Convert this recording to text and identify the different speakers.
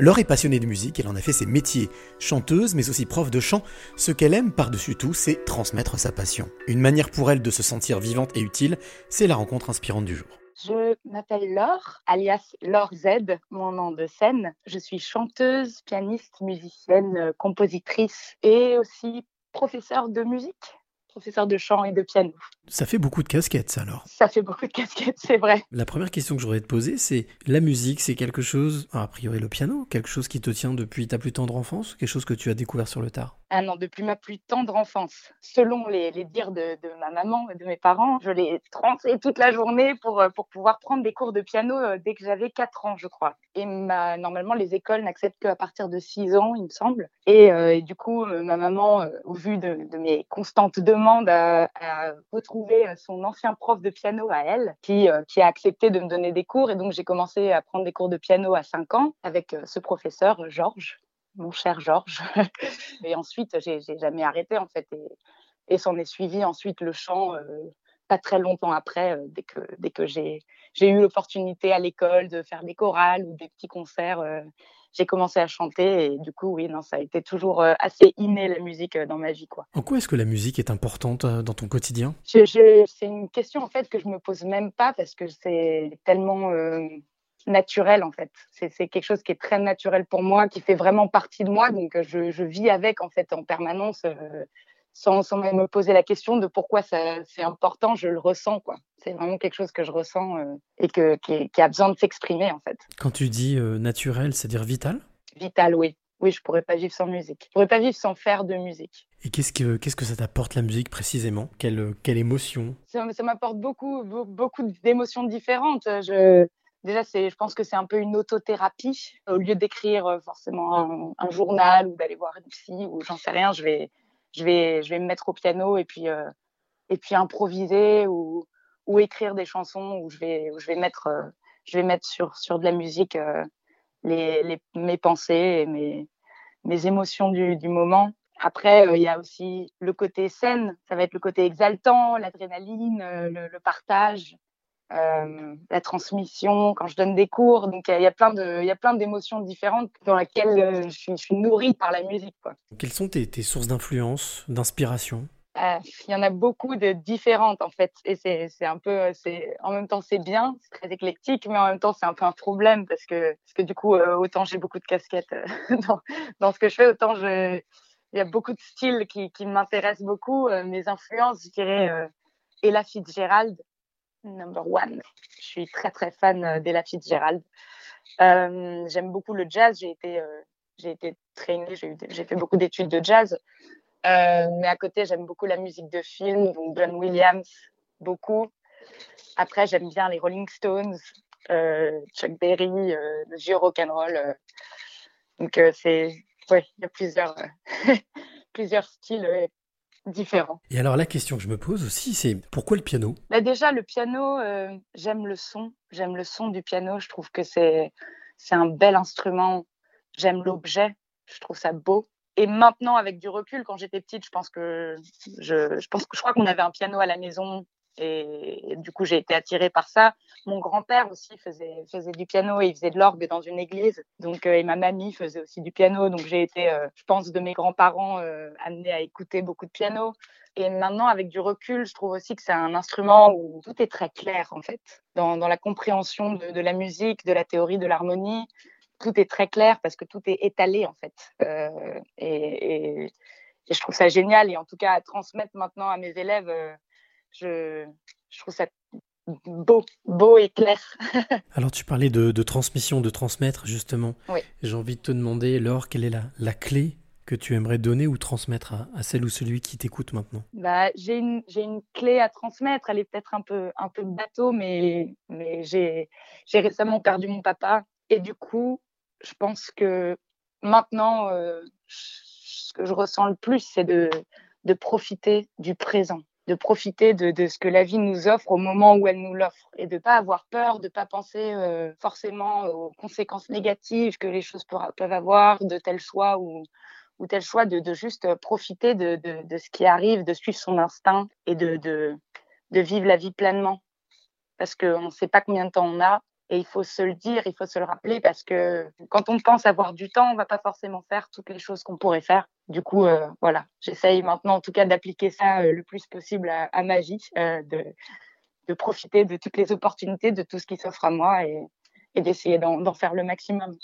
Speaker 1: Laure est passionnée de musique, elle en a fait ses métiers. Chanteuse, mais aussi prof de chant, ce qu'elle aime par-dessus tout, c'est transmettre sa passion. Une manière pour elle de se sentir vivante et utile, c'est la rencontre inspirante du jour.
Speaker 2: Je m'appelle Laure, alias Laure Z, mon nom de scène. Je suis chanteuse, pianiste, musicienne, compositrice et aussi professeure de musique professeur de chant et de piano.
Speaker 1: Ça fait beaucoup de casquettes, ça alors
Speaker 2: Ça fait beaucoup de casquettes, c'est vrai.
Speaker 1: La première question que j'aurais te poser, c'est la musique, c'est quelque chose, a priori le piano, quelque chose qui te tient depuis ta plus tendre enfance, quelque chose que tu as découvert sur le tard?
Speaker 2: Ah non, depuis ma plus tendre enfance. Selon les, dires de, ma maman et de mes parents, je l'ai trancé toute la journée pour, euh, pour pouvoir prendre des cours de piano euh, dès que j'avais 4 ans, je crois. Et ma, normalement, les écoles n'acceptent qu'à partir de 6 ans, il me semble. Et, euh, du coup, ma maman, au vu de, de mes constantes demandes, à, retrouver son ancien prof de piano à elle, qui, euh, qui a accepté de me donner des cours. Et donc, j'ai commencé à prendre des cours de piano à 5 ans avec euh, ce professeur, Georges, mon cher Georges. et ensuite, j'ai jamais arrêté, en fait. Et, et s'en est suivi ensuite le chant. Euh, pas très longtemps après, dès que, dès que j'ai eu l'opportunité à l'école de faire des chorales ou des petits concerts j'ai commencé à chanter et du coup, oui, non, ça a été toujours euh, assez inné la musique euh, dans ma vie, quoi.
Speaker 1: En quoi est-ce que la musique est importante euh, dans ton quotidien?
Speaker 2: C'est une question en fait que je me pose même pas parce que c'est tellement naturel en fait. C'est quelque chose qui est très naturel pour moi, qui fait vraiment partie de moi, donc je, je vis avec en fait en permanence sans, sans, même me poser la question de pourquoi c'est important, je le ressens. quoi. C'est vraiment quelque chose que je ressens euh, et que, qui, a besoin de s'exprimer en fait.
Speaker 1: Quand tu dis euh, naturel, c'est-à-dire vital?
Speaker 2: Vital, oui. Oui, je pourrais pas vivre sans musique. Je pourrais pas vivre sans faire de musique.
Speaker 1: Et qu'est-ce que, qu'est-ce que ça t'apporte la musique précisément? Quelle, quelle émotion?
Speaker 2: Ça, ça m'apporte beaucoup, beaucoup d'émotions différentes. Je, déjà, c'est, je pense que c'est un peu une autothérapie. Au lieu d'écrire euh, forcément un, un journal ou d'aller voir une psy ou j'en sais rien, je vais, je vais, je vais me mettre au piano et puis, euh, et puis improviser ou, ou écrire des chansons où je vais, je vais mettre, euh, je vais mettre sur, sur de la musique euh, les, les, mes pensées et mes, mes émotions du, du moment. Après, il y a aussi le côté scène, ça va être le côté exaltant, l'adrénaline, le, partage, euh, la transmission, quand je donne des cours. Donc il y a plein de, il y a plein d'émotions différentes dans lesquelles euh, je, suis, je, suis, nourrie par la musique. Quoi.
Speaker 1: Quelles sont tes, tes sources d'influence, d'inspiration?
Speaker 2: Euh, Il y en a beaucoup de différentes en fait, et c'est un peu, c'est en même temps c'est bien, c'est très éclectique, mais en même temps c'est un peu un problème parce que parce que du coup autant j'ai beaucoup de casquettes dans, dans ce que je fais, autant je il y a beaucoup de styles qui, qui m'intéressent beaucoup. mes influences, je dirais Ella Fitzgerald, number one. Je suis très très fan euh, d'Ella Fitzgerald. Euh, J'aime beaucoup le jazz. J'ai été, euh, j'ai été traînée, j'ai fait beaucoup d'études de jazz. Euh, mais à côté, j'aime beaucoup la musique de film, donc John Williams, beaucoup. Après, j'aime bien les Rolling Stones, Chuck Berry, le vieux rock'n'roll. donc, c'est, ouais, il y a plusieurs, plusieurs styles différents.
Speaker 1: Et alors la question que je me pose aussi, c'est pourquoi le piano?
Speaker 2: Bah Déjà, le piano, euh, j'aime le son. J'aime le son du piano. Je trouve que c'est c'est un bel instrument. J'aime l'objet. Je trouve ça beau. Et maintenant, avec du recul, quand j'étais petite, je pense que je, je pense que je crois qu'on avait un piano à la maison et, du coup, j'ai été attirée par ça. Mon grand-père aussi faisait, faisait du piano et il faisait de l'orgue dans une église. Donc, euh, et ma mamie faisait aussi du piano. Donc, j'ai été, euh, je pense, de mes grands-parents euh, amenée à écouter beaucoup de piano. Et maintenant, avec du recul, je trouve aussi que c'est un instrument où tout est très clair, en fait, dans, dans la compréhension de, la musique, de la théorie de l'harmonie. Tout est très clair parce que tout est étalé, en fait. Et, je trouve ça génial. Et en tout cas, à transmettre maintenant à mes élèves je, je trouve ça beau, beau et clair.
Speaker 1: Alors tu parlais de, de, transmission, de transmettre justement.
Speaker 2: Oui.
Speaker 1: J'ai envie de te demander, Laure, quelle est la, la clé que tu aimerais donner ou transmettre à, à celle ou celui qui t'écoute maintenant?
Speaker 2: Bah, J'ai une, une, clé à transmettre, elle est peut-être un peu, un peu bateau, mais, mais j'ai récemment perdu mon papa. Et du coup, je pense que maintenant, euh, ce que je ressens le plus, c'est de, de profiter du présent de profiter de, de, ce que la vie nous offre au moment où elle nous l'offre et de pas avoir peur, de pas penser euh, forcément aux conséquences négatives que les choses peuvent avoir de tel choix ou, ou tel choix, de, de juste profiter de, de, ce qui arrive, de suivre son instinct et de, de, de vivre la vie pleinement. Parce qu'on ne sait pas combien de temps on a Et il faut se le dire, il faut se le rappeler parce que quand on pense avoir du temps, on va pas forcément faire toutes les choses qu'on pourrait faire. Du coup, euh, voilà, j'essaye maintenant en tout cas d'appliquer ça euh, le plus possible à, ma vie, euh, de, de profiter de toutes les opportunités, de tout ce qui s'offre à moi et, et d'essayer d'en faire le maximum.